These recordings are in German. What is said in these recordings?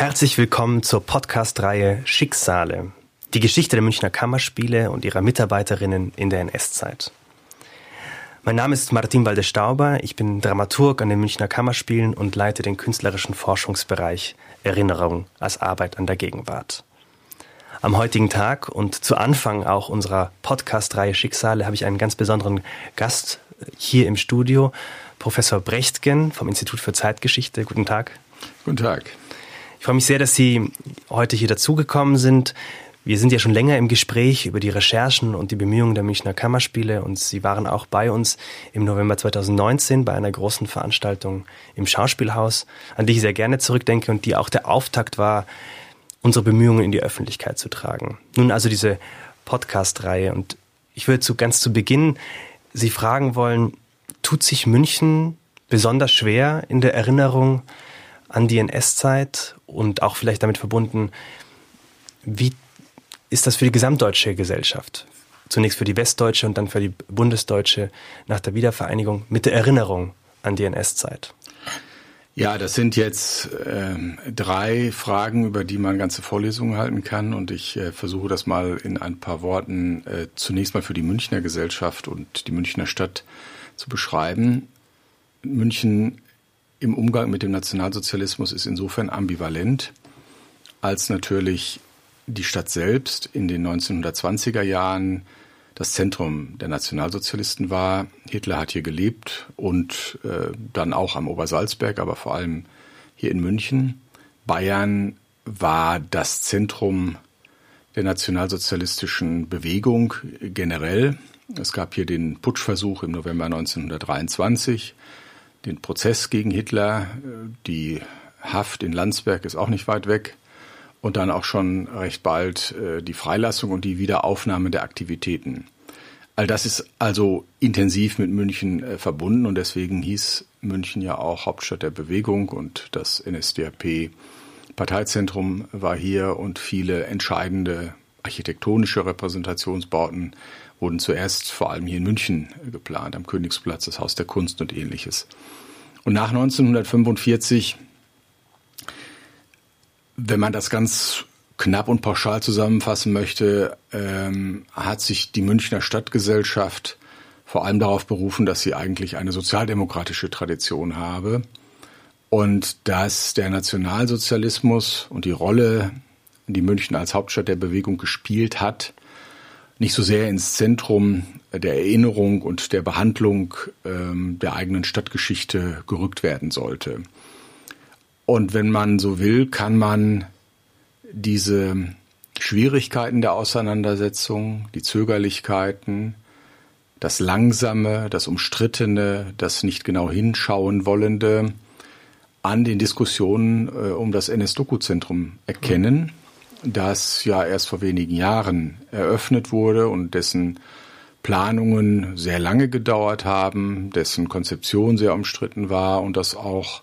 Herzlich willkommen zur Podcast-Reihe Schicksale. Die Geschichte der Münchner Kammerspiele und ihrer Mitarbeiterinnen in der NS-Zeit. Mein Name ist Martin Waldestauber, ich bin Dramaturg an den Münchner Kammerspielen und leite den künstlerischen Forschungsbereich Erinnerung als Arbeit an der Gegenwart. Am heutigen Tag und zu Anfang auch unserer Podcast-Reihe Schicksale habe ich einen ganz besonderen Gast hier im Studio, Professor Brechtgen vom Institut für Zeitgeschichte. Guten Tag. Guten Tag. Ich freue mich sehr, dass Sie heute hier dazugekommen sind. Wir sind ja schon länger im Gespräch über die Recherchen und die Bemühungen der Münchner Kammerspiele und Sie waren auch bei uns im November 2019 bei einer großen Veranstaltung im Schauspielhaus, an die ich sehr gerne zurückdenke und die auch der Auftakt war, unsere Bemühungen in die Öffentlichkeit zu tragen. Nun also diese Podcast-Reihe und ich würde zu ganz zu Beginn Sie fragen wollen, tut sich München besonders schwer in der Erinnerung an die NS-Zeit und auch vielleicht damit verbunden, wie ist das für die gesamtdeutsche Gesellschaft? Zunächst für die westdeutsche und dann für die bundesdeutsche nach der Wiedervereinigung mit der Erinnerung an die NS-Zeit. Ja, das sind jetzt äh, drei Fragen, über die man ganze Vorlesungen halten kann. Und ich äh, versuche das mal in ein paar Worten äh, zunächst mal für die Münchner Gesellschaft und die Münchner Stadt zu beschreiben. München im Umgang mit dem Nationalsozialismus ist insofern ambivalent, als natürlich die Stadt selbst in den 1920er Jahren das Zentrum der Nationalsozialisten war. Hitler hat hier gelebt und äh, dann auch am Obersalzberg, aber vor allem hier in München. Bayern war das Zentrum der nationalsozialistischen Bewegung generell. Es gab hier den Putschversuch im November 1923, den Prozess gegen Hitler, die Haft in Landsberg ist auch nicht weit weg. Und dann auch schon recht bald äh, die Freilassung und die Wiederaufnahme der Aktivitäten. All das ist also intensiv mit München äh, verbunden. Und deswegen hieß München ja auch Hauptstadt der Bewegung. Und das NSDAP Parteizentrum war hier. Und viele entscheidende architektonische Repräsentationsbauten wurden zuerst vor allem hier in München geplant, am Königsplatz, das Haus der Kunst und ähnliches. Und nach 1945 wenn man das ganz knapp und pauschal zusammenfassen möchte, ähm, hat sich die Münchner Stadtgesellschaft vor allem darauf berufen, dass sie eigentlich eine sozialdemokratische Tradition habe und dass der Nationalsozialismus und die Rolle, die München als Hauptstadt der Bewegung gespielt hat, nicht so sehr ins Zentrum der Erinnerung und der Behandlung ähm, der eigenen Stadtgeschichte gerückt werden sollte. Und wenn man so will, kann man diese Schwierigkeiten der Auseinandersetzung, die Zögerlichkeiten, das Langsame, das Umstrittene, das nicht genau hinschauen wollende an den Diskussionen äh, um das NS-Doku-Zentrum erkennen, das ja erst vor wenigen Jahren eröffnet wurde und dessen Planungen sehr lange gedauert haben, dessen Konzeption sehr umstritten war und das auch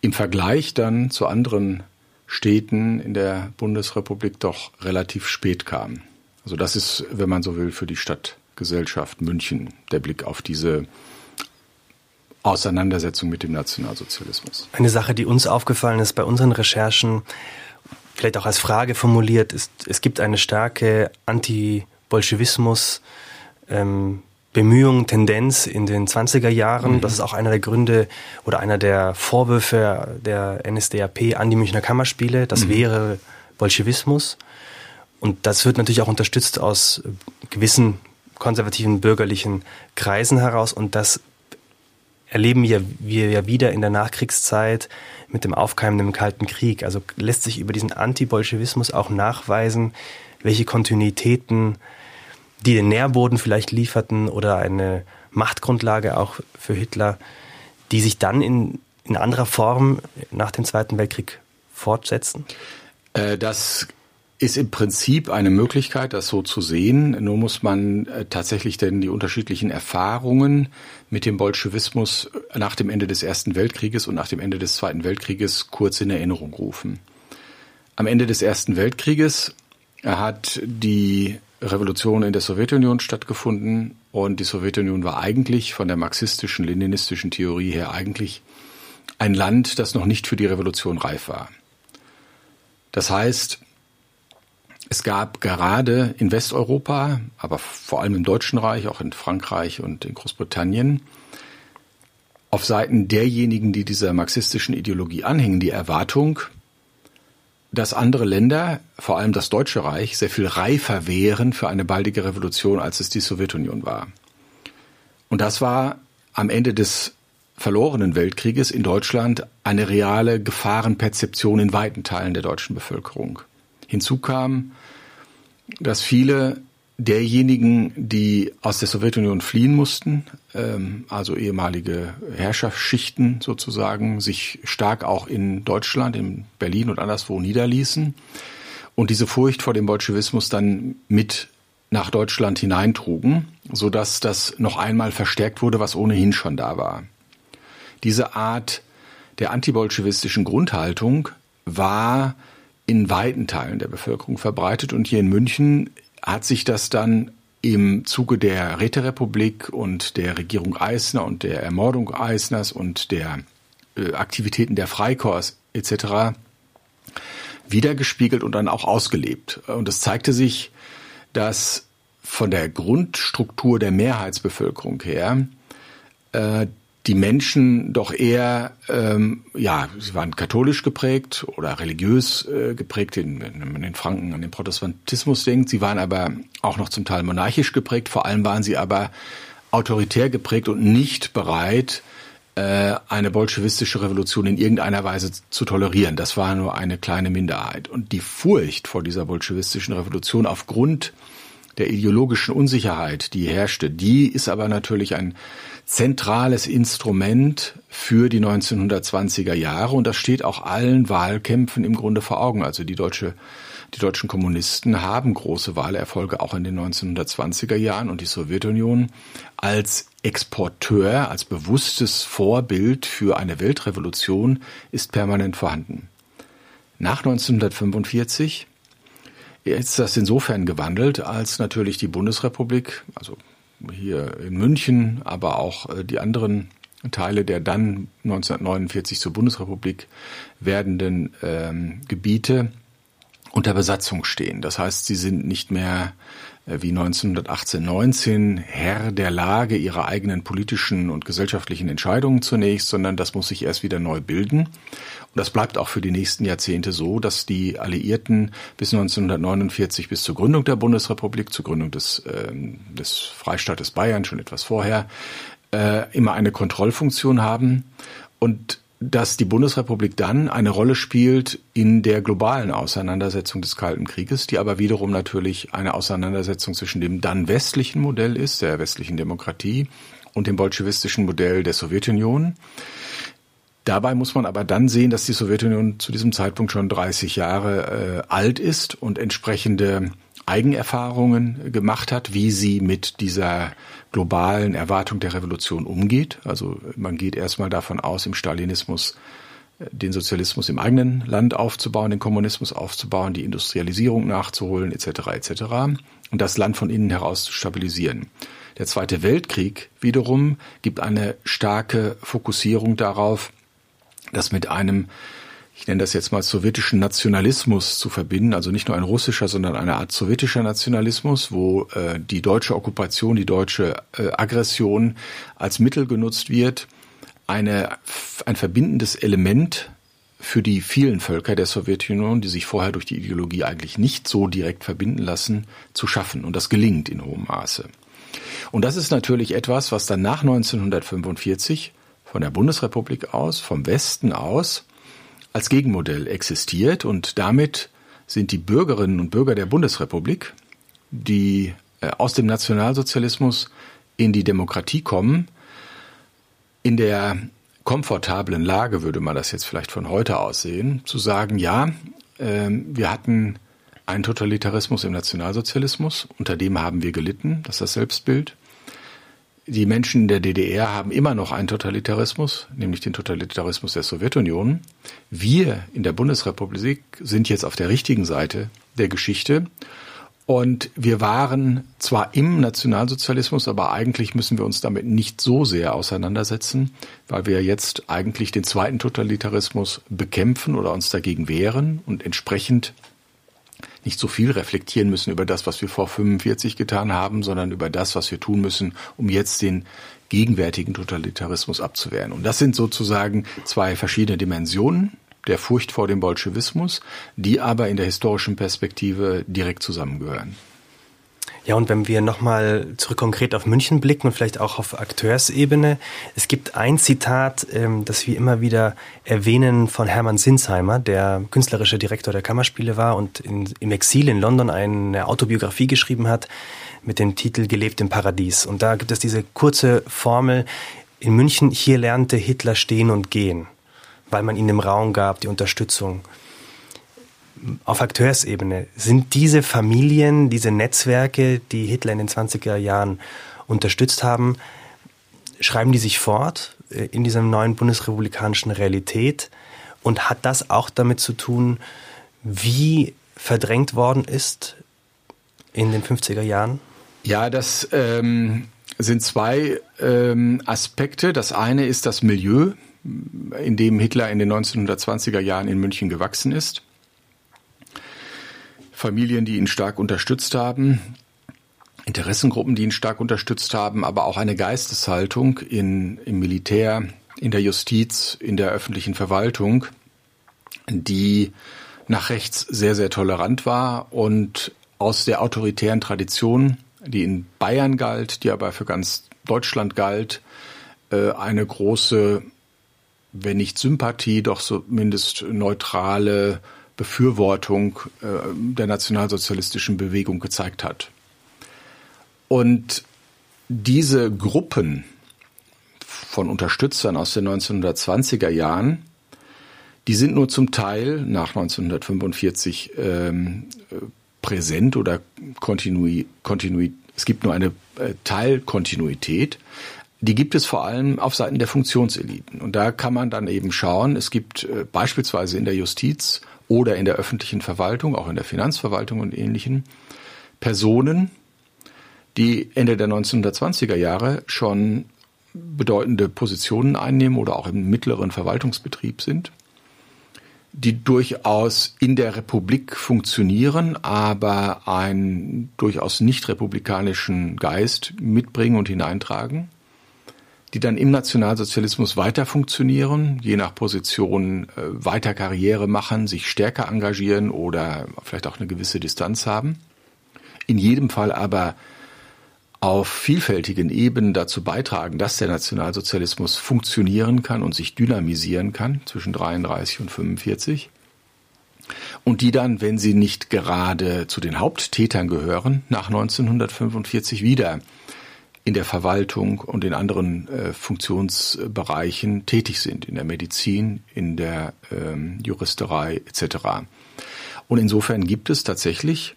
im Vergleich dann zu anderen Städten in der Bundesrepublik doch relativ spät kam. Also das ist, wenn man so will, für die Stadtgesellschaft München der Blick auf diese Auseinandersetzung mit dem Nationalsozialismus. Eine Sache, die uns aufgefallen ist bei unseren Recherchen, vielleicht auch als Frage formuliert, ist, es gibt eine starke Anti-Bolschewismus, ähm, Bemühung, Tendenz in den 20er Jahren. Mhm. Das ist auch einer der Gründe oder einer der Vorwürfe der NSDAP an die Münchner Kammerspiele. Das mhm. wäre Bolschewismus. Und das wird natürlich auch unterstützt aus gewissen konservativen bürgerlichen Kreisen heraus. Und das erleben wir, ja wieder in der Nachkriegszeit mit dem aufkeimenden Kalten Krieg. Also lässt sich über diesen Anti-Bolschewismus auch nachweisen, welche Kontinuitäten die den Nährboden vielleicht lieferten oder eine Machtgrundlage auch für Hitler, die sich dann in, in anderer Form nach dem Zweiten Weltkrieg fortsetzen? Äh, das ist im Prinzip eine Möglichkeit, das so zu sehen. Nur muss man äh, tatsächlich denn die unterschiedlichen Erfahrungen mit dem Bolschewismus nach dem Ende des Ersten Weltkrieges und nach dem Ende des Zweiten Weltkrieges kurz in Erinnerung rufen. Am Ende des Ersten Weltkrieges hat die Revolution in der Sowjetunion stattgefunden und die Sowjetunion war eigentlich von der marxistischen, leninistischen Theorie her eigentlich ein Land, das noch nicht für die Revolution reif war. Das heißt, es gab gerade in Westeuropa, aber vor allem im Deutschen Reich, auch in Frankreich und in Großbritannien, auf Seiten derjenigen, die dieser marxistischen Ideologie anhängen, die Erwartung, dass andere Länder, vor allem das Deutsche Reich, sehr viel reifer wären für eine baldige Revolution, als es die Sowjetunion war. Und das war am Ende des verlorenen Weltkrieges in Deutschland eine reale Gefahrenperzeption in weiten Teilen der deutschen Bevölkerung. Hinzu kam, dass viele derjenigen, die aus der Sowjetunion fliehen mussten, ähm, also ehemalige Herrschaftsschichten sozusagen, sich stark auch in Deutschland, in Berlin und anderswo niederließen und diese Furcht vor dem Bolschewismus dann mit nach Deutschland hineintrugen, so dass das noch einmal verstärkt wurde, was ohnehin schon da war. Diese Art der antibolschewistischen Grundhaltung war in weiten Teilen der Bevölkerung verbreitet und hier in München hat sich das dann im Zuge der Räterepublik und der Regierung Eisner und der Ermordung Eisners und der äh, Aktivitäten der Freikorps etc. wiedergespiegelt und dann auch ausgelebt. Und es zeigte sich, dass von der Grundstruktur der Mehrheitsbevölkerung her äh, die Menschen doch eher, ähm, ja, sie waren katholisch geprägt oder religiös äh, geprägt, wenn man in Franken an den Protestantismus denkt. Sie waren aber auch noch zum Teil monarchisch geprägt. Vor allem waren sie aber autoritär geprägt und nicht bereit, äh, eine bolschewistische Revolution in irgendeiner Weise zu tolerieren. Das war nur eine kleine Minderheit. Und die Furcht vor dieser bolschewistischen Revolution aufgrund der ideologischen Unsicherheit, die herrschte, die ist aber natürlich ein zentrales Instrument für die 1920er Jahre und das steht auch allen Wahlkämpfen im Grunde vor Augen. Also die deutsche die deutschen Kommunisten haben große Wahlerfolge auch in den 1920er Jahren und die Sowjetunion als Exporteur, als bewusstes Vorbild für eine Weltrevolution ist permanent vorhanden. Nach 1945 ist das insofern gewandelt, als natürlich die Bundesrepublik, also hier in München, aber auch äh, die anderen Teile der dann 1949 zur Bundesrepublik werdenden ähm, Gebiete unter Besatzung stehen. Das heißt, sie sind nicht mehr äh, wie 1918, 19 Herr der Lage ihrer eigenen politischen und gesellschaftlichen Entscheidungen zunächst, sondern das muss sich erst wieder neu bilden. Und das bleibt auch für die nächsten Jahrzehnte so, dass die Alliierten bis 1949, bis zur Gründung der Bundesrepublik, zur Gründung des, äh, des Freistaates Bayern, schon etwas vorher, äh, immer eine Kontrollfunktion haben und dass die Bundesrepublik dann eine Rolle spielt in der globalen Auseinandersetzung des Kalten Krieges, die aber wiederum natürlich eine Auseinandersetzung zwischen dem dann westlichen Modell ist, der westlichen Demokratie, und dem bolschewistischen Modell der Sowjetunion. Dabei muss man aber dann sehen, dass die Sowjetunion zu diesem Zeitpunkt schon 30 Jahre äh, alt ist und entsprechende Eigenerfahrungen gemacht hat, wie sie mit dieser globalen Erwartung der Revolution umgeht. Also man geht erstmal davon aus, im Stalinismus äh, den Sozialismus im eigenen Land aufzubauen, den Kommunismus aufzubauen, die Industrialisierung nachzuholen, etc. etc. und das Land von innen heraus zu stabilisieren. Der Zweite Weltkrieg wiederum gibt eine starke Fokussierung darauf, das mit einem, ich nenne das jetzt mal sowjetischen Nationalismus zu verbinden, also nicht nur ein russischer, sondern eine Art sowjetischer Nationalismus, wo äh, die deutsche Okkupation, die deutsche äh, Aggression als Mittel genutzt wird, eine, ein verbindendes Element für die vielen Völker der Sowjetunion, die sich vorher durch die Ideologie eigentlich nicht so direkt verbinden lassen, zu schaffen. Und das gelingt in hohem Maße. Und das ist natürlich etwas, was dann nach 1945 von der Bundesrepublik aus, vom Westen aus, als Gegenmodell existiert. Und damit sind die Bürgerinnen und Bürger der Bundesrepublik, die äh, aus dem Nationalsozialismus in die Demokratie kommen, in der komfortablen Lage, würde man das jetzt vielleicht von heute aus sehen, zu sagen, ja, ähm, wir hatten einen Totalitarismus im Nationalsozialismus, unter dem haben wir gelitten, das ist das Selbstbild die Menschen in der DDR haben immer noch einen Totalitarismus, nämlich den Totalitarismus der Sowjetunion. Wir in der Bundesrepublik sind jetzt auf der richtigen Seite der Geschichte Und wir waren zwar im Nationalsozialismus, aber eigentlich müssen wir uns damit nicht so sehr auseinandersetzen, weil wir jetzt eigentlich den zweiten Totalitarismus bekämpfen oder uns dagegen wehren und entsprechend nicht so viel reflektieren müssen über das, was wir vor 45 getan haben, sondern über das, was wir tun müssen, um jetzt den gegenwärtigen Totalitarismus abzuwehren. Und das sind sozusagen zwei verschiedene Dimensionen der Furcht vor dem Bolschewismus, die aber in der historischen Perspektive direkt zusammengehören. Ja, und wenn wir nochmal zurück konkret auf München blicken und vielleicht auch auf Akteursebene, es gibt ein Zitat, ähm, das wir immer wieder erwähnen von Hermann Sinsheimer, der künstlerische Direktor der Kammerspiele war und in, im Exil in London eine Autobiografie geschrieben hat mit dem Titel Gelebt im Paradies. Und da gibt es diese kurze Formel, in München, hier lernte Hitler stehen und gehen weil man ihnen im Raum gab, die Unterstützung. Auf Akteursebene sind diese Familien, diese Netzwerke, die Hitler in den 20er Jahren unterstützt haben, schreiben die sich fort äh, in dieser neuen bundesrepublikanischen Realität? Und hat das auch damit zu tun, wie verdrängt worden ist in den 50er Jahren? Ja, das ähm, sind zwei ähm, Aspekte. Das eine ist das Milieu, in dem Hitler in den 1920er Jahren in München gewachsen ist. Familien, die ihn stark unterstützt haben, Interessengruppen, die ihn stark unterstützt haben, aber auch eine Geisteshaltung in, im Militär, in der Justiz, in der öffentlichen Verwaltung, die nach rechts sehr, sehr tolerant war und aus der autoritären Tradition, die in Bayern galt, die aber für ganz Deutschland galt, äh, eine große wenn nicht Sympathie, doch zumindest neutrale Befürwortung äh, der nationalsozialistischen Bewegung gezeigt hat. Und diese Gruppen von Unterstützern aus den 1920er Jahren, die sind nur zum Teil nach 1945 ähm, präsent oder kontinuit. Kontinu es gibt nur eine äh, Teilkontinuität, die gibt es vor allem auf Seiten der Funktionseliten. Und da kann man dann eben schauen, es gibt äh, beispielsweise in der Justiz oder in der öffentlichen Verwaltung, auch in der Finanzverwaltung und ähnlichen, Personen, die Ende der 1920er Jahre schon bedeutende Positionen einnehmen oder auch im mittleren Verwaltungsbetrieb sind, die durchaus in der Republik funktionieren, aber einen durchaus nicht republikanischen Geist mitbringen und hineintragen die dann im Nationalsozialismus weiter funktionieren, je nach Position äh, weiter Karriere machen, sich stärker engagieren oder vielleicht auch eine gewisse Distanz haben. In jedem Fall aber auf vielfältigen Ebenen dazu beitragen, dass der Nationalsozialismus funktionieren kann und sich dynamisieren kann zwischen 33 und 45. Und die dann, wenn sie nicht gerade zu den Haupttätern gehören, nach 1945 wieder in der Verwaltung und in anderen äh, Funktionsbereichen tätig sind, in der Medizin, in der ähm, Juristerei etc. Und insofern gibt es tatsächlich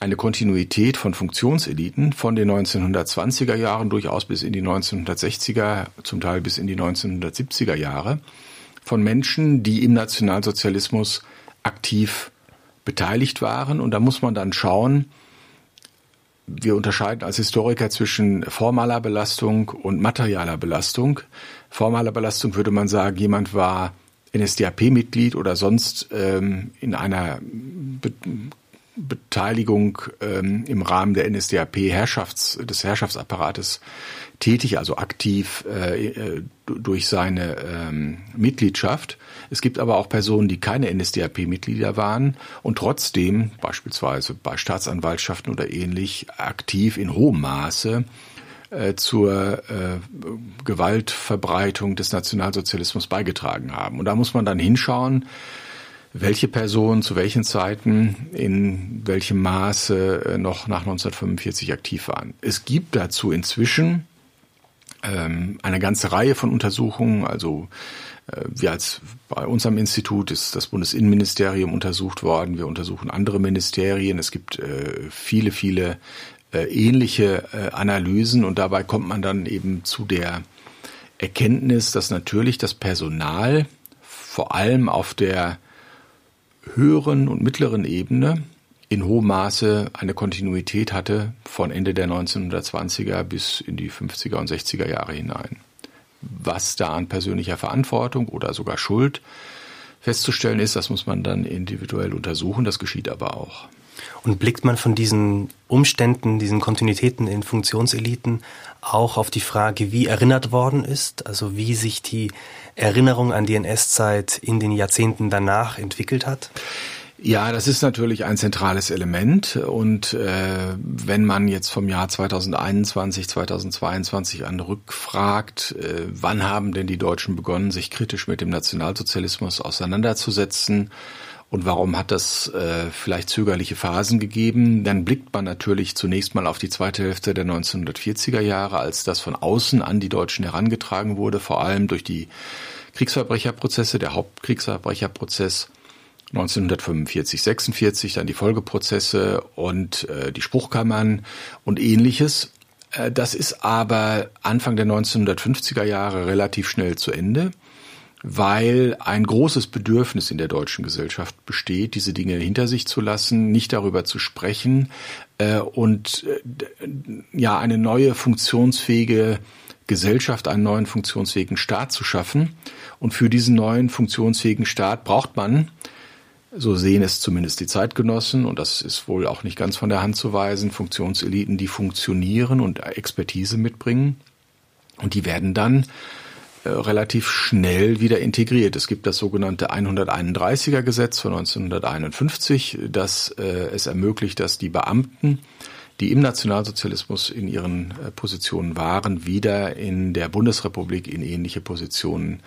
eine Kontinuität von Funktionseliten von den 1920er Jahren durchaus bis in die 1960er, zum Teil bis in die 1970er Jahre, von Menschen, die im Nationalsozialismus aktiv beteiligt waren. Und da muss man dann schauen, wir unterscheiden als Historiker zwischen formaler Belastung und materialer Belastung. Formaler Belastung würde man sagen, jemand war NSDAP-Mitglied oder sonst ähm, in einer Be Beteiligung ähm, im Rahmen der NSDAP-Herrschafts des Herrschaftsapparates tätig, also aktiv äh, äh, durch seine ähm, Mitgliedschaft. Es gibt aber auch Personen, die keine NSDAP-Mitglieder waren und trotzdem beispielsweise bei Staatsanwaltschaften oder ähnlich aktiv in hohem Maße äh, zur äh, Gewaltverbreitung des Nationalsozialismus beigetragen haben. Und da muss man dann hinschauen, welche Personen zu welchen Zeiten in welchem Maße äh, noch nach 1945 aktiv waren. Es gibt dazu inzwischen ähm, eine ganze Reihe von Untersuchungen. Also wir als bei unserem Institut ist das Bundesinnenministerium untersucht worden. Wir untersuchen andere Ministerien. Es gibt äh, viele, viele äh, ähnliche äh, Analysen und dabei kommt man dann eben zu der Erkenntnis, dass natürlich das Personal vor allem auf der höheren und mittleren Ebene in hohem Maße eine Kontinuität hatte von Ende der 1920er bis in die 50er und 60er Jahre hinein. Was da an persönlicher Verantwortung oder sogar Schuld festzustellen ist, das muss man dann individuell untersuchen, das geschieht aber auch. Und blickt man von diesen Umständen, diesen Kontinuitäten in Funktionseliten auch auf die Frage, wie erinnert worden ist, also wie sich die Erinnerung an die NS-Zeit in den Jahrzehnten danach entwickelt hat? Ja, das ist natürlich ein zentrales Element. Und äh, wenn man jetzt vom Jahr 2021, 2022 an rückfragt, äh, wann haben denn die Deutschen begonnen, sich kritisch mit dem Nationalsozialismus auseinanderzusetzen und warum hat das äh, vielleicht zögerliche Phasen gegeben, dann blickt man natürlich zunächst mal auf die zweite Hälfte der 1940er Jahre, als das von außen an die Deutschen herangetragen wurde, vor allem durch die Kriegsverbrecherprozesse, der Hauptkriegsverbrecherprozess 1945, 46, dann die Folgeprozesse und äh, die Spruchkammern und ähnliches. Äh, das ist aber Anfang der 1950er Jahre relativ schnell zu Ende, weil ein großes Bedürfnis in der deutschen Gesellschaft besteht, diese Dinge hinter sich zu lassen, nicht darüber zu sprechen äh, und äh, ja eine neue funktionsfähige Gesellschaft, einen neuen funktionsfähigen Staat zu schaffen. Und für diesen neuen funktionsfähigen Staat braucht man so sehen es zumindest die Zeitgenossen, und das ist wohl auch nicht ganz von der Hand zu weisen, Funktionseliten, die funktionieren und Expertise mitbringen. Und die werden dann äh, relativ schnell wieder integriert. Es gibt das sogenannte 131er Gesetz von 1951, das äh, es ermöglicht, dass die Beamten, die im Nationalsozialismus in ihren äh, Positionen waren, wieder in der Bundesrepublik in ähnliche Positionen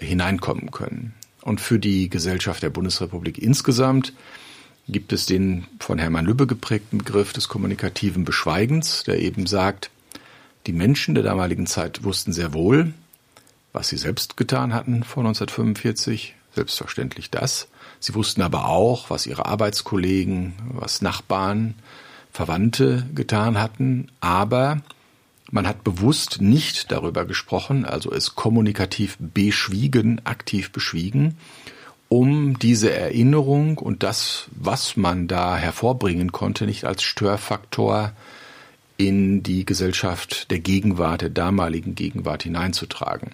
hineinkommen können. Und für die Gesellschaft der Bundesrepublik insgesamt gibt es den von Hermann Lübbe geprägten Begriff des kommunikativen Beschweigens, der eben sagt, die Menschen der damaligen Zeit wussten sehr wohl, was sie selbst getan hatten vor 1945, selbstverständlich das. Sie wussten aber auch, was ihre Arbeitskollegen, was Nachbarn, Verwandte getan hatten, aber man hat bewusst nicht darüber gesprochen, also es kommunikativ beschwiegen, aktiv beschwiegen, um diese Erinnerung und das, was man da hervorbringen konnte, nicht als Störfaktor in die Gesellschaft der Gegenwart, der damaligen Gegenwart hineinzutragen.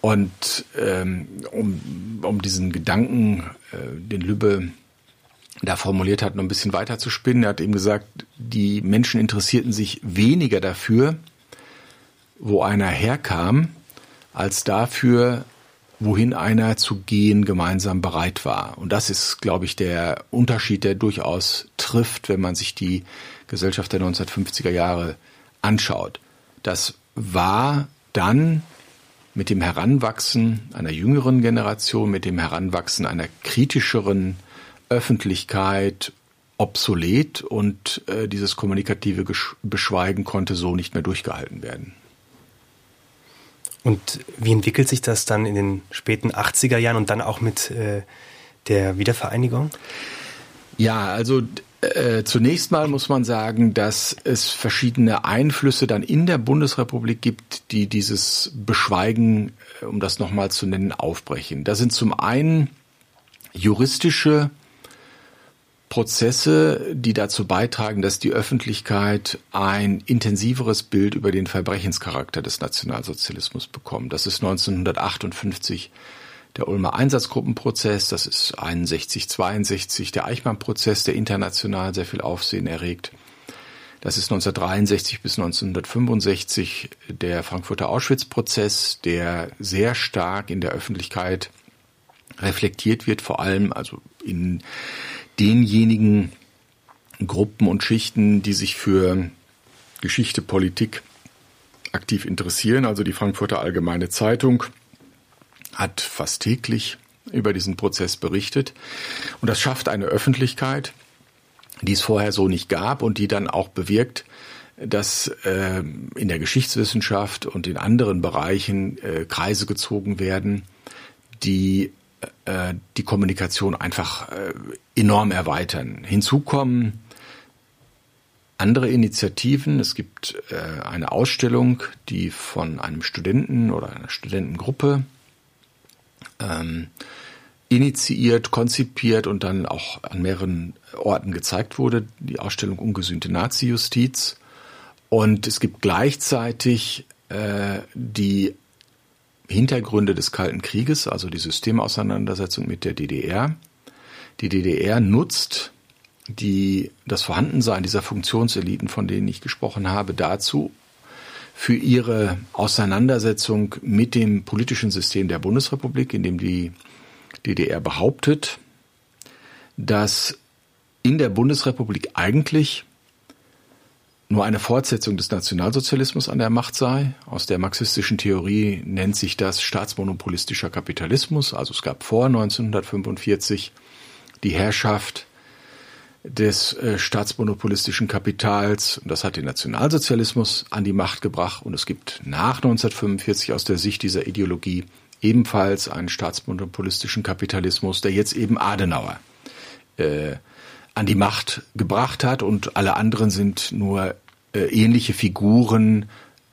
Und ähm, um, um diesen Gedanken, äh, den Lübbe da formuliert hat, noch ein bisschen weiter zu spinnen. Er hat eben gesagt, die Menschen interessierten sich weniger dafür, wo einer herkam, als dafür, wohin einer zu gehen gemeinsam bereit war. Und das ist, glaube ich, der Unterschied, der durchaus trifft, wenn man sich die Gesellschaft der 1950er Jahre anschaut. Das war dann mit dem Heranwachsen einer jüngeren Generation, mit dem Heranwachsen einer kritischeren Öffentlichkeit obsolet und äh, dieses kommunikative Beschweigen konnte so nicht mehr durchgehalten werden. Und wie entwickelt sich das dann in den späten 80er Jahren und dann auch mit äh, der Wiedervereinigung? Ja, also äh, zunächst mal muss man sagen, dass es verschiedene Einflüsse dann in der Bundesrepublik gibt, die dieses Beschweigen, äh, um das nochmal zu nennen, aufbrechen. Da sind zum einen juristische Prozesse, die dazu beitragen, dass die Öffentlichkeit ein intensiveres Bild über den Verbrechenscharakter des Nationalsozialismus bekommt. Das ist 1958 der Ulmer Einsatzgruppenprozess, das ist 61, 62 der Eichmann-Prozess, der international sehr viel Aufsehen erregt. Das ist 1963 bis 1965 der Frankfurter Auschwitz-Prozess, der sehr stark in der Öffentlichkeit reflektiert wird, vor allem also in denjenigen Gruppen und Schichten, die sich für Geschichte, Politik aktiv interessieren. Also die Frankfurter Allgemeine Zeitung hat fast täglich über diesen Prozess berichtet. Und das schafft eine Öffentlichkeit, die es vorher so nicht gab und die dann auch bewirkt, dass äh, in der Geschichtswissenschaft und in anderen Bereichen äh, Kreise gezogen werden, die äh, die Kommunikation einfach äh, enorm erweitern. Hinzu kommen andere Initiativen. Es gibt äh, eine Ausstellung, die von einem Studenten oder einer Studentengruppe ähm, initiiert, konzipiert und dann auch an mehreren Orten gezeigt wurde, die Ausstellung Ungesühnte Nazi-Justiz. Und es gibt gleichzeitig äh, die Hintergründe des Kalten Krieges, also die Systemauseinandersetzung mit der DDR. Die DDR nutzt die, das Vorhandensein dieser Funktionseliten, von denen ich gesprochen habe, dazu, für ihre Auseinandersetzung mit dem politischen System der Bundesrepublik, in dem die DDR behauptet, dass in der Bundesrepublik eigentlich nur eine Fortsetzung des Nationalsozialismus an der Macht sei. Aus der marxistischen Theorie nennt sich das staatsmonopolistischer Kapitalismus. Also es gab vor 1945 die Herrschaft des äh, staatsmonopolistischen Kapitals. Und das hat den Nationalsozialismus an die Macht gebracht. Und es gibt nach 1945 aus der Sicht dieser Ideologie ebenfalls einen staatsmonopolistischen Kapitalismus, der jetzt eben Adenauer äh, an die Macht gebracht hat. Und alle anderen sind nur äh, ähnliche Figuren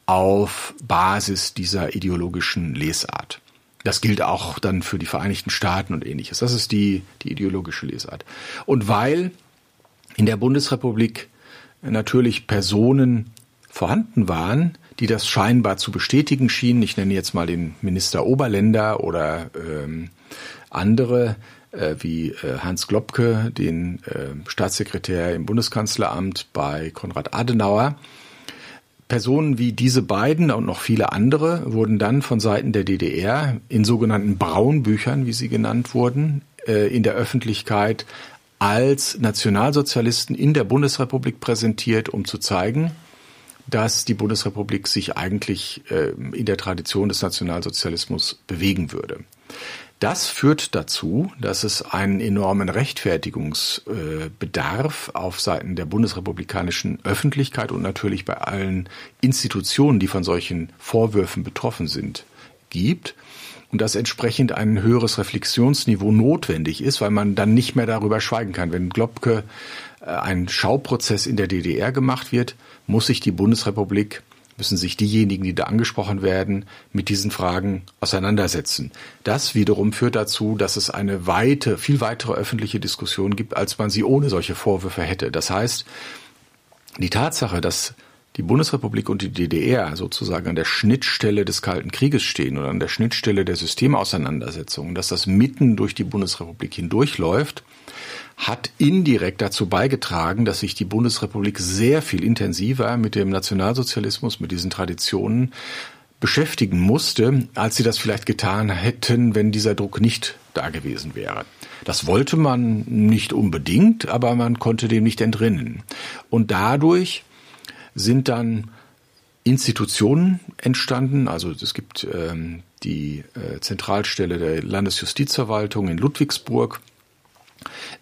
auf Basis dieser ideologischen Lesart. Das gilt auch dann für die Vereinigten Staaten und ähnliches. Das ist die, die ideologische Lesart. Und weil in der Bundesrepublik natürlich Personen vorhanden waren, die das scheinbar zu bestätigen schienen. Ich nenne jetzt mal den Minister Oberländer oder ähm, andere äh, wie äh, Hans Globke, den äh, Staatssekretär im Bundeskanzleramt bei Konrad Adenauer. Personen wie diese beiden und noch viele andere wurden dann von Seiten der DDR in sogenannten Braunbüchern, wie sie genannt wurden, äh, in der Öffentlichkeit als Nationalsozialisten in der Bundesrepublik präsentiert, um zu zeigen, dass die Bundesrepublik sich eigentlich äh, in der Tradition des Nationalsozialismus bewegen würde. Das führt dazu, dass es einen enormen Rechtfertigungsbedarf äh, auf Seiten der bundesrepublikanischen Öffentlichkeit und natürlich bei allen Institutionen, die von solchen Vorwürfen betroffen sind, gibt und dass entsprechend ein höheres Reflexionsniveau notwendig ist, weil man dann nicht mehr darüber schweigen kann. Wenn Globke äh, ein Schauprozess in der DDR gemacht wird, muss sich die Bundesrepublik müssen sich diejenigen, die da angesprochen werden, mit diesen Fragen auseinandersetzen. Das wiederum führt dazu, dass es eine weite, viel weitere öffentliche Diskussion gibt, als man sie ohne solche Vorwürfe hätte. Das heißt, die Tatsache, dass die Bundesrepublik und die DDR sozusagen an der Schnittstelle des Kalten Krieges stehen oder an der Schnittstelle der Systemauseinandersetzungen, dass das mitten durch die Bundesrepublik hindurchläuft, hat indirekt dazu beigetragen, dass sich die Bundesrepublik sehr viel intensiver mit dem Nationalsozialismus, mit diesen Traditionen beschäftigen musste, als sie das vielleicht getan hätten, wenn dieser Druck nicht da gewesen wäre. Das wollte man nicht unbedingt, aber man konnte dem nicht entrinnen. Und dadurch sind dann Institutionen entstanden. Also es gibt ähm, die äh, Zentralstelle der Landesjustizverwaltung in Ludwigsburg.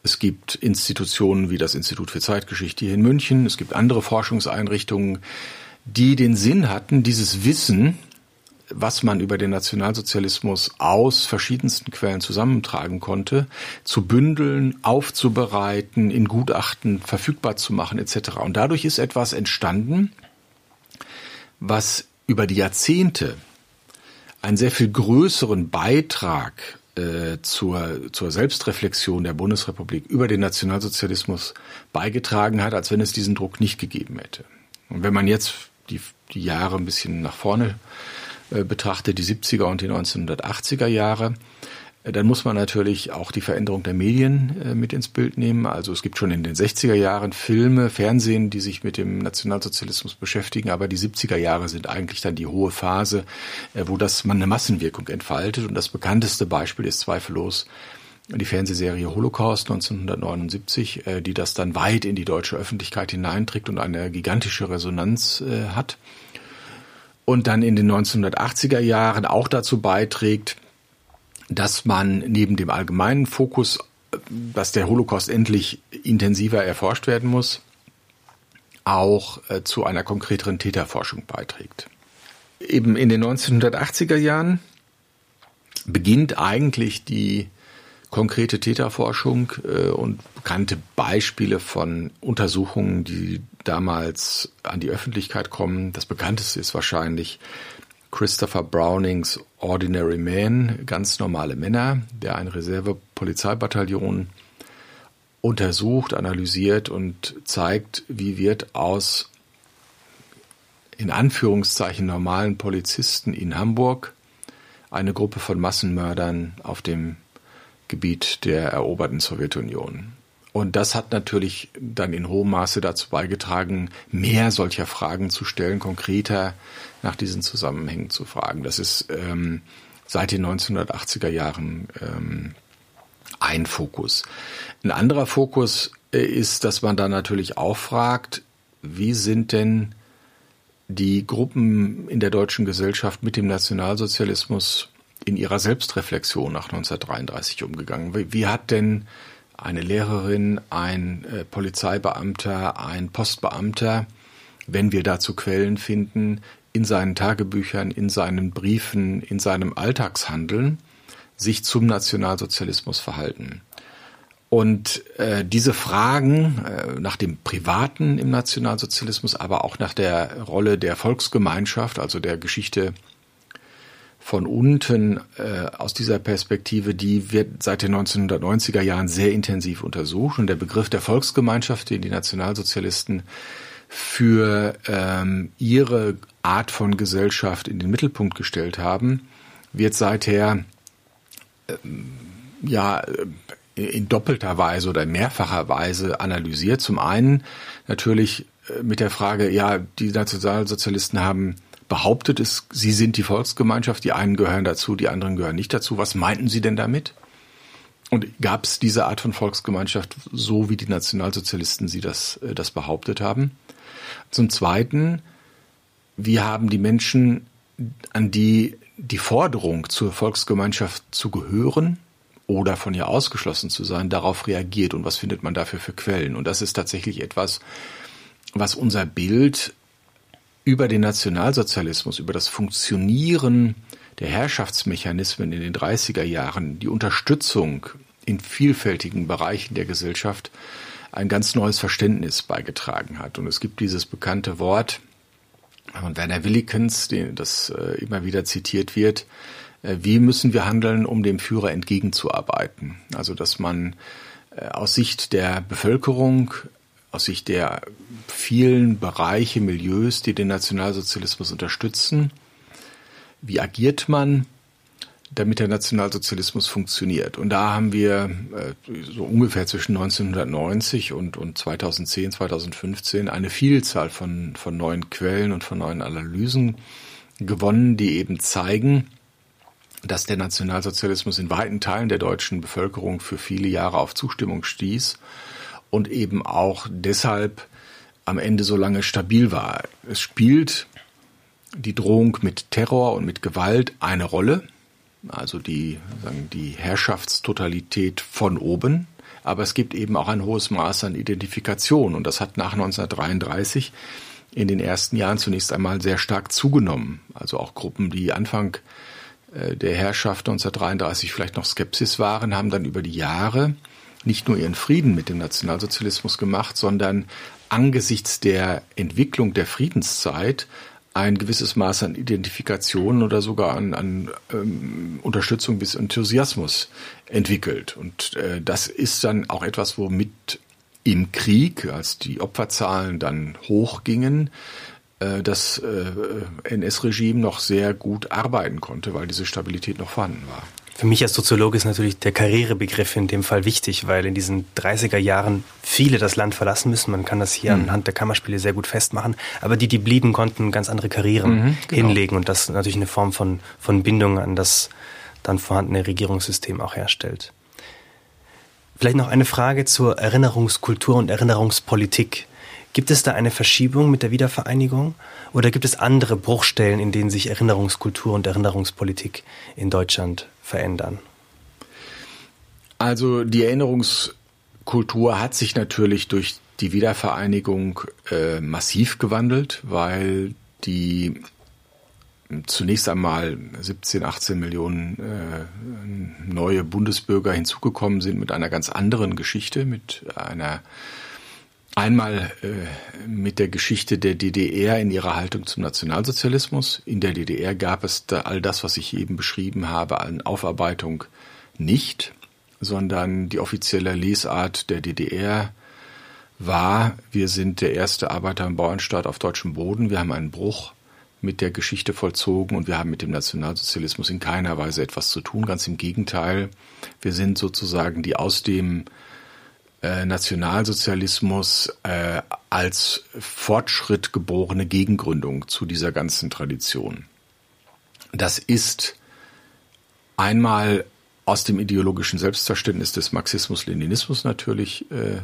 Es gibt Institutionen wie das Institut für Zeitgeschichte hier in München. Es gibt andere Forschungseinrichtungen, die den Sinn hatten, dieses Wissen, was man über den Nationalsozialismus aus verschiedensten Quellen zusammentragen konnte, zu bündeln, aufzubereiten, in Gutachten verfügbar zu machen etc. Und dadurch ist etwas entstanden, was über die Jahrzehnte einen sehr viel größeren Beitrag äh, zur, zur Selbstreflexion der Bundesrepublik über den Nationalsozialismus beigetragen hat, als wenn es diesen Druck nicht gegeben hätte. Und wenn man jetzt die, die Jahre ein bisschen nach vorne äh, betrachtet, die 70er und die 1980er Jahre, äh, dann muss man natürlich auch die Veränderung der Medien äh, mit ins Bild nehmen. Also es gibt schon in den 60er Jahren Filme, Fernsehen, die sich mit dem Nationalsozialismus beschäftigen, aber die 70er Jahre sind eigentlich dann die hohe Phase, wo das man eine Massenwirkung entfaltet. Und das bekannteste Beispiel ist zweifellos die Fernsehserie Holocaust 1979, die das dann weit in die deutsche Öffentlichkeit hineinträgt und eine gigantische Resonanz hat und dann in den 1980er Jahren auch dazu beiträgt, dass man neben dem allgemeinen Fokus, dass der Holocaust endlich intensiver erforscht werden muss, auch äh, zu einer konkreteren Täterforschung beiträgt. Eben in den 1980er Jahren beginnt eigentlich die konkrete Täterforschung äh, und bekannte Beispiele von Untersuchungen, die damals an die Öffentlichkeit kommen. Das bekannteste ist wahrscheinlich Christopher Brownings Ordinary Men, ganz normale Männer, der ein Reserve-Polizeibataillon untersucht, analysiert und zeigt, wie wird aus in Anführungszeichen normalen Polizisten in Hamburg eine Gruppe von Massenmördern auf dem Gebiet der eroberten Sowjetunion. Und das hat natürlich dann in hohem Maße dazu beigetragen, mehr solcher Fragen zu stellen, konkreter nach diesen Zusammenhängen zu fragen. Das ist ähm, seit den 1980er Jahren ähm, ein Fokus. Ein anderer Fokus äh, ist, dass man da natürlich auch fragt, wie sind denn die Gruppen in der deutschen Gesellschaft mit dem Nationalsozialismus in ihrer Selbstreflexion nach 1933 umgegangen? Wie, wie hat denn eine Lehrerin, ein äh, Polizeibeamter, ein Postbeamter, wenn wir dazu Quellen finden, in seinen Tagebüchern, in seinen Briefen, in seinem Alltagshandeln sich zum Nationalsozialismus verhalten. Und äh, diese Fragen äh, nach dem Privaten im Nationalsozialismus, aber auch nach der Rolle der Volksgemeinschaft, also der Geschichte von unten äh, aus dieser Perspektive, die wird seit den 1990er Jahren sehr intensiv untersucht. Und der Begriff der Volksgemeinschaft, den die Nationalsozialisten für ähm, ihre Art von Gesellschaft in den Mittelpunkt gestellt haben, wird seither ähm, ja in doppelter Weise oder mehrfacher Weise analysiert. Zum einen natürlich äh, mit der Frage, ja, die Nationalsozialisten haben behauptet es, sie sind die Volksgemeinschaft, die einen gehören dazu, die anderen gehören nicht dazu. Was meinten sie denn damit? Und gab es diese Art von Volksgemeinschaft, so wie die Nationalsozialisten sie das, äh, das behauptet haben? Zum Zweiten, wie haben die Menschen, an die die Forderung zur Volksgemeinschaft zu gehören oder von ihr ausgeschlossen zu sein, darauf reagiert und was findet man dafür für Quellen? Und das ist tatsächlich etwas, was unser Bild über den Nationalsozialismus, über das Funktionieren der Herrschaftsmechanismen in den 30er Jahren, die Unterstützung in vielfältigen Bereichen der Gesellschaft ein ganz neues Verständnis beigetragen hat. Und es gibt dieses bekannte Wort von Werner Willikens, das äh, immer wieder zitiert wird, äh, wie müssen wir handeln, um dem Führer entgegenzuarbeiten? Also, dass man äh, aus Sicht der Bevölkerung aus Sicht der vielen Bereiche, Milieus, die den Nationalsozialismus unterstützen. Wie agiert man, damit der Nationalsozialismus funktioniert? Und da haben wir äh, so ungefähr zwischen 1990 und, und 2010, 2015 eine Vielzahl von, von neuen Quellen und von neuen Analysen gewonnen, die eben zeigen, dass der Nationalsozialismus in weiten Teilen der deutschen Bevölkerung für viele Jahre auf Zustimmung stieß und eben auch deshalb am Ende so lange stabil war. Es spielt die Drohung mit Terror und mit Gewalt eine Rolle, also die, sagen, die Herrschaftstotalität von oben, aber es gibt eben auch ein hohes Maß an Identifikation und das hat nach 1933 in den ersten Jahren zunächst einmal sehr stark zugenommen. Also auch Gruppen, die Anfang äh, der Herrschaft 1933 vielleicht noch Skepsis waren, haben dann über die Jahre nicht nur ihren Frieden mit dem Nationalsozialismus gemacht, sondern angesichts der Entwicklung der Friedenszeit ein gewisses Maß an Identifikation oder sogar an, an ähm, Unterstützung bis Enthusiasmus entwickelt. Und äh, das ist dann auch etwas, womit im Krieg, als die Opferzahlen dann hochgingen, äh, das äh, NS-Regime noch sehr gut arbeiten konnte, weil diese Stabilität noch vorhanden war. Für mich als Soziologe ist natürlich der Karrierebegriff in dem Fall wichtig, weil in diesen 30er Jahren viele das Land verlassen müssen. Man kann das hier mhm. anhand der Kammerspiele sehr gut festmachen. Aber die, die blieben, konnten ganz andere Karrieren mhm, genau. hinlegen und das natürlich eine Form von, von Bindung an das dann vorhandene Regierungssystem auch herstellt. Vielleicht noch eine Frage zur Erinnerungskultur und Erinnerungspolitik. Gibt es da eine Verschiebung mit der Wiedervereinigung oder gibt es andere Bruchstellen, in denen sich Erinnerungskultur und Erinnerungspolitik in Deutschland verändern? Also die Erinnerungskultur hat sich natürlich durch die Wiedervereinigung äh, massiv gewandelt, weil die zunächst einmal 17, 18 Millionen äh, neue Bundesbürger hinzugekommen sind mit einer ganz anderen Geschichte, mit einer Einmal äh, mit der Geschichte der DDR in ihrer Haltung zum Nationalsozialismus. In der DDR gab es da all das, was ich eben beschrieben habe, an Aufarbeitung nicht, sondern die offizielle Lesart der DDR war, wir sind der erste Arbeiter- und Bauernstaat auf deutschem Boden, wir haben einen Bruch mit der Geschichte vollzogen und wir haben mit dem Nationalsozialismus in keiner Weise etwas zu tun. Ganz im Gegenteil, wir sind sozusagen die aus dem äh, Nationalsozialismus äh, als Fortschritt geborene Gegengründung zu dieser ganzen Tradition. Das ist einmal aus dem ideologischen Selbstverständnis des Marxismus-Leninismus natürlich äh,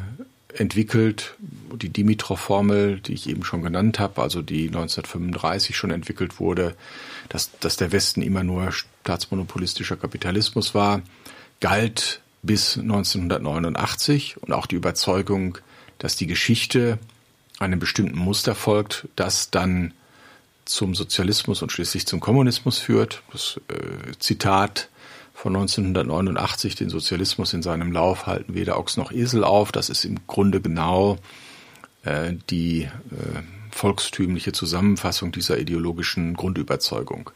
entwickelt. Die Dimitrov-Formel, die ich eben schon genannt habe, also die 1935 schon entwickelt wurde, dass, dass der Westen immer nur staatsmonopolistischer Kapitalismus war, galt bis 1989 und auch die Überzeugung, dass die Geschichte einem bestimmten Muster folgt, das dann zum Sozialismus und schließlich zum Kommunismus führt. Das äh, Zitat von 1989, den Sozialismus in seinem Lauf halten weder Ochs noch Esel auf. Das ist im Grunde genau äh, die äh, volkstümliche Zusammenfassung dieser ideologischen Grundüberzeugung.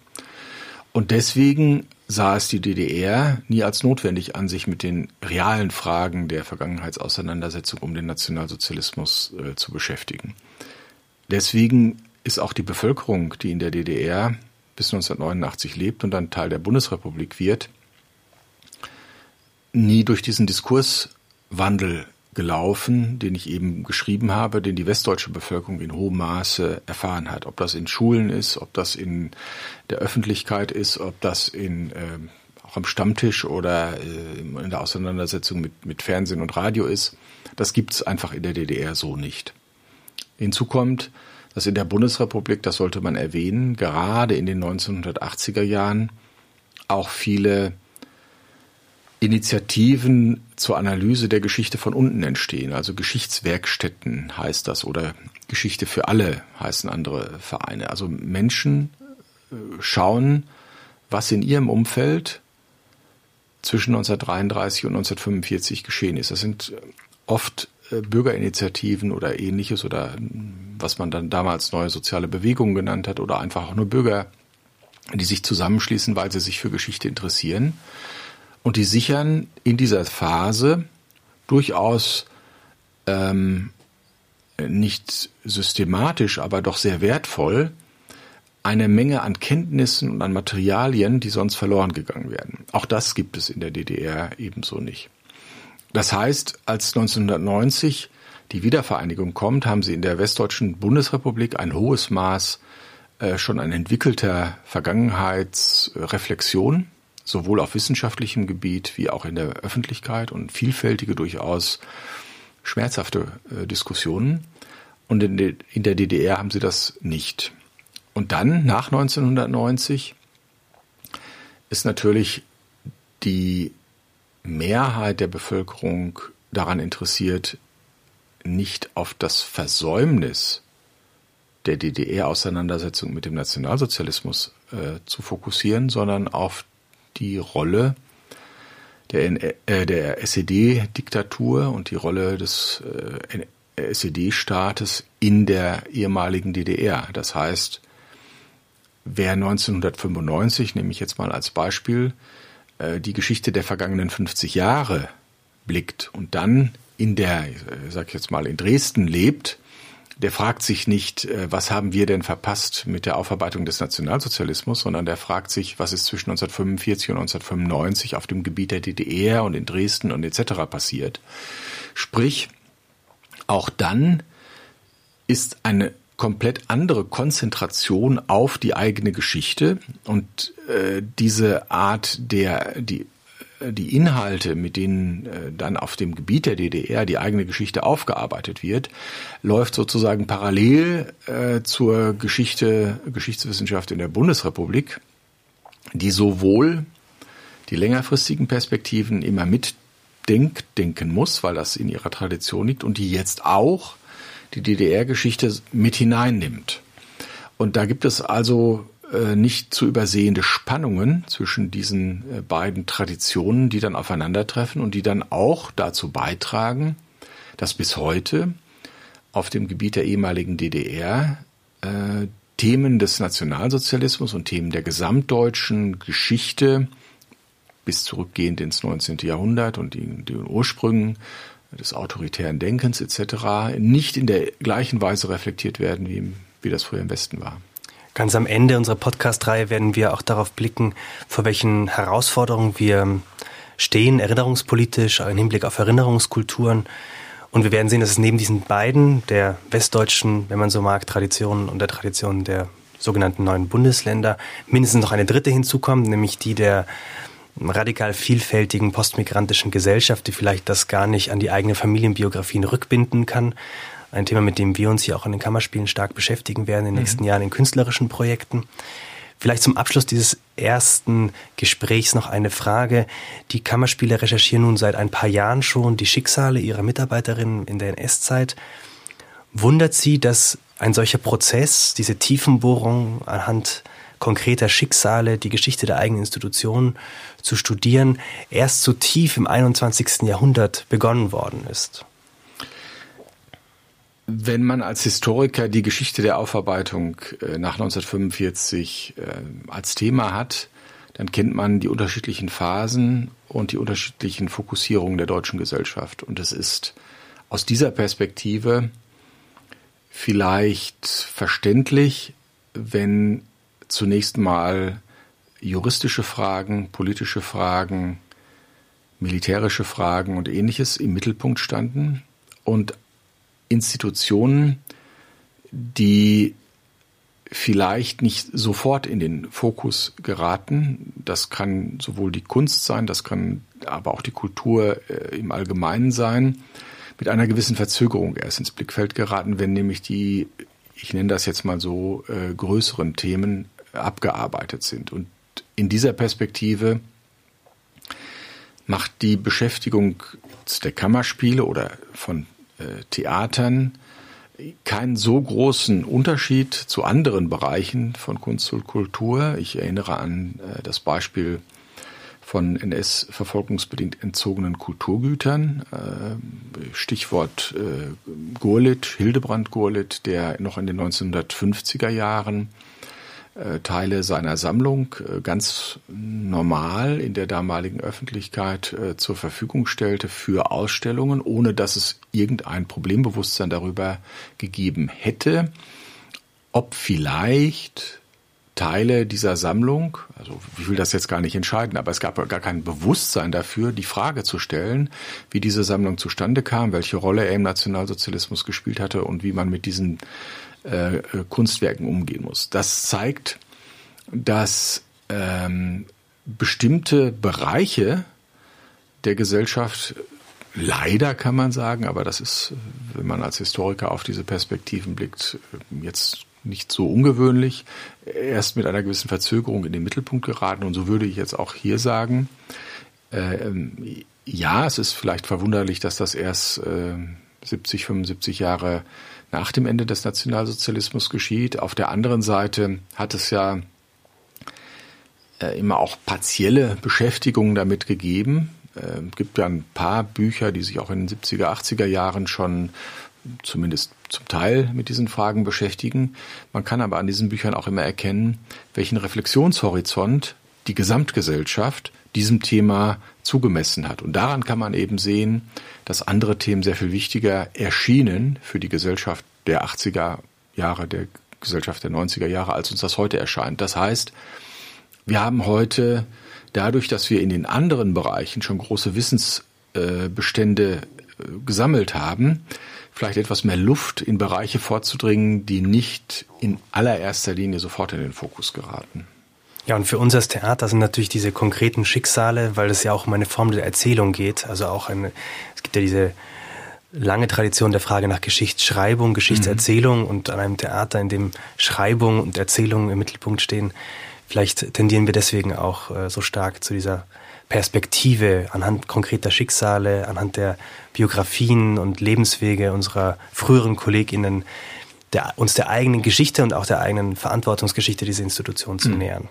Und deswegen sah es die DDR nie als notwendig an, sich mit den realen Fragen der Vergangenheitsauseinandersetzung um den Nationalsozialismus äh, zu beschäftigen. Deswegen ist auch die Bevölkerung, die in der DDR bis 1989 lebt und dann Teil der Bundesrepublik wird, nie durch diesen Diskurswandel gelaufen, den ich eben geschrieben habe, den die westdeutsche Bevölkerung in hohem Maße erfahren hat. Ob das in Schulen ist, ob das in der Öffentlichkeit ist, ob das in, äh, auch am Stammtisch oder äh, in der Auseinandersetzung mit, mit Fernsehen und Radio ist, das gibt es einfach in der DDR so nicht. Hinzu kommt, dass in der Bundesrepublik, das sollte man erwähnen, gerade in den 1980er Jahren auch viele Initiativen zur Analyse der Geschichte von unten entstehen. Also Geschichtswerkstätten heißt das oder Geschichte für alle heißen andere Vereine. Also Menschen äh, schauen, was in ihrem Umfeld zwischen 1933 und 1945 geschehen ist. Das sind äh, oft äh, Bürgerinitiativen oder ähnliches oder was man dann damals neue soziale Bewegungen genannt hat oder einfach auch nur Bürger, die sich zusammenschließen, weil sie sich für Geschichte interessieren und die sichern in dieser Phase durchaus ähm, nicht systematisch, aber doch sehr wertvoll eine Menge an Kenntnissen und an Materialien, die sonst verloren gegangen werden. Auch das gibt es in der DDR ebenso nicht. Das heißt, als 1990 die Wiedervereinigung kommt, haben sie in der Westdeutschen Bundesrepublik ein hohes Maß äh, schon an entwickelter Vergangenheitsreflexion sowohl auf wissenschaftlichem Gebiet wie auch in der Öffentlichkeit und vielfältige, durchaus schmerzhafte äh, Diskussionen. Und in, in der DDR haben sie das nicht. Und dann, nach 1990, ist natürlich die Mehrheit der Bevölkerung daran interessiert, nicht auf das Versäumnis der DDR-Auseinandersetzung mit dem Nationalsozialismus äh, zu fokussieren, sondern auf die Rolle der, äh, der SED-Diktatur und die Rolle des äh, SED-Staates in der ehemaligen DDR. Das heißt, wer 1995, nehme ich jetzt mal als Beispiel, äh, die Geschichte der vergangenen 50 Jahre blickt und dann in der, sag ich jetzt mal, in Dresden lebt, der fragt sich nicht, äh, was haben wir denn verpasst mit der Aufarbeitung des Nationalsozialismus, sondern der fragt sich, was ist zwischen 1945 und 1995 auf dem Gebiet der DDR und in Dresden und etc. passiert. Sprich, auch dann ist eine komplett andere Konzentration auf die eigene Geschichte und äh, diese Art der die die Inhalte, mit denen äh, dann auf dem Gebiet der DDR die eigene Geschichte aufgearbeitet wird, läuft sozusagen parallel äh, zur Geschichte, Geschichtswissenschaft in der Bundesrepublik, die sowohl die längerfristigen Perspektiven immer mitdenkt, denken muss, weil das in ihrer Tradition liegt, und die jetzt auch die DDR-Geschichte mit hineinnimmt. Und da gibt es also äh, nicht zu übersehende Spannungen zwischen diesen äh, beiden Traditionen, die dann aufeinandertreffen und die dann auch dazu beitragen, dass bis heute auf dem Gebiet der ehemaligen DDR äh, Themen des Nationalsozialismus und Themen der gesamtdeutschen Geschichte bis zurückgehend ins 19. Jahrhundert und den, den Ursprüngen des autoritären Denkens etc. nicht in der gleichen Weise reflektiert werden, wie, wie das früher im Westen war. Ganz am Ende unserer Podcast-Reihe werden wir auch darauf blicken, vor welchen Herausforderungen wir stehen, erinnerungspolitisch, im Hinblick auf Erinnerungskulturen. Und wir werden sehen, dass es neben diesen beiden, der westdeutschen, wenn man so mag, Traditionen und der Tradition der sogenannten neuen Bundesländer, mindestens noch eine dritte hinzukommt, nämlich die der radikal vielfältigen postmigrantischen Gesellschaft, die vielleicht das gar nicht an die eigene Familienbiografien rückbinden kann. Ein Thema, mit dem wir uns hier auch in den Kammerspielen stark beschäftigen werden in den nächsten mhm. Jahren in künstlerischen Projekten. Vielleicht zum Abschluss dieses ersten Gesprächs noch eine Frage. Die Kammerspiele recherchieren nun seit ein paar Jahren schon die Schicksale ihrer Mitarbeiterinnen in der NS-Zeit. Wundert Sie, dass ein solcher Prozess, diese Tiefenbohrung anhand konkreter Schicksale, die Geschichte der eigenen Institution zu studieren, erst so tief im 21. Jahrhundert begonnen worden ist? Wenn man als Historiker die Geschichte der Aufarbeitung äh, nach 1945 äh, als Thema hat, dann kennt man die unterschiedlichen Phasen und die unterschiedlichen Fokussierungen der deutschen Gesellschaft. Und es ist aus dieser Perspektive vielleicht verständlich, wenn zunächst mal juristische Fragen, politische Fragen, militärische Fragen und ähnliches im Mittelpunkt standen und Institutionen, die vielleicht nicht sofort in den Fokus geraten. Das kann sowohl die Kunst sein, das kann aber auch die Kultur äh, im Allgemeinen sein, mit einer gewissen Verzögerung erst ins Blickfeld geraten, wenn nämlich die, ich nenne das jetzt mal so, äh, größeren Themen abgearbeitet sind. Und in dieser Perspektive macht die Beschäftigung der Kammerspiele oder von Theatern keinen so großen Unterschied zu anderen Bereichen von Kunst und Kultur. Ich erinnere an äh, das Beispiel von NS-verfolgungsbedingt entzogenen Kulturgütern. Äh, Stichwort Gurlitt, Hildebrand Gurlitt, der noch in den 1950er Jahren äh, Teile seiner Sammlung äh, ganz normal in der damaligen Öffentlichkeit äh, zur Verfügung stellte für Ausstellungen, ohne dass es irgendein Problembewusstsein darüber gegeben hätte, ob vielleicht Teile dieser Sammlung, also ich will das jetzt gar nicht entscheiden, aber es gab gar kein Bewusstsein dafür, die Frage zu stellen, wie diese Sammlung zustande kam, welche Rolle er im Nationalsozialismus gespielt hatte und wie man mit diesen äh, äh, Kunstwerken umgehen muss. Das zeigt, dass ähm, bestimmte Bereiche der Gesellschaft leider kann man sagen, aber das ist, wenn man als Historiker auf diese Perspektiven blickt, jetzt nicht so ungewöhnlich, erst mit einer gewissen Verzögerung in den Mittelpunkt geraten. Und so würde ich jetzt auch hier sagen, äh, ja, es ist vielleicht verwunderlich, dass das erst äh, 70, 75 Jahre nach dem Ende des Nationalsozialismus geschieht. Auf der anderen Seite hat es ja äh, immer auch partielle Beschäftigungen damit gegeben. Es äh, gibt ja ein paar Bücher, die sich auch in den 70er, 80er Jahren schon zumindest zum Teil mit diesen Fragen beschäftigen. Man kann aber an diesen Büchern auch immer erkennen, welchen Reflexionshorizont die Gesamtgesellschaft diesem Thema zugemessen hat. Und daran kann man eben sehen, dass andere Themen sehr viel wichtiger erschienen für die Gesellschaft der 80er Jahre, der Gesellschaft der 90er Jahre, als uns das heute erscheint. Das heißt, wir haben heute dadurch, dass wir in den anderen Bereichen schon große Wissensbestände äh, gesammelt haben, vielleicht etwas mehr Luft in Bereiche vorzudringen, die nicht in allererster Linie sofort in den Fokus geraten. Ja, und für uns als Theater sind natürlich diese konkreten Schicksale, weil es ja auch um eine Form der Erzählung geht. Also auch eine, es gibt ja diese lange Tradition der Frage nach Geschichtsschreibung, Geschichtserzählung mhm. und an einem Theater, in dem Schreibung und Erzählung im Mittelpunkt stehen. Vielleicht tendieren wir deswegen auch äh, so stark zu dieser Perspektive anhand konkreter Schicksale, anhand der Biografien und Lebenswege unserer früheren KollegInnen, der, uns der eigenen Geschichte und auch der eigenen Verantwortungsgeschichte dieser Institution zu mhm. nähern.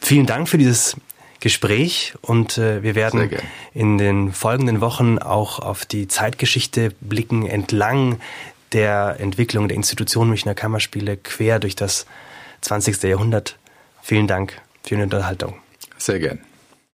Vielen Dank für dieses Gespräch und äh, wir werden in den folgenden Wochen auch auf die Zeitgeschichte blicken entlang der Entwicklung der Institution Münchner Kammerspiele quer durch das 20. Jahrhundert. Vielen Dank für die Unterhaltung. Sehr gern.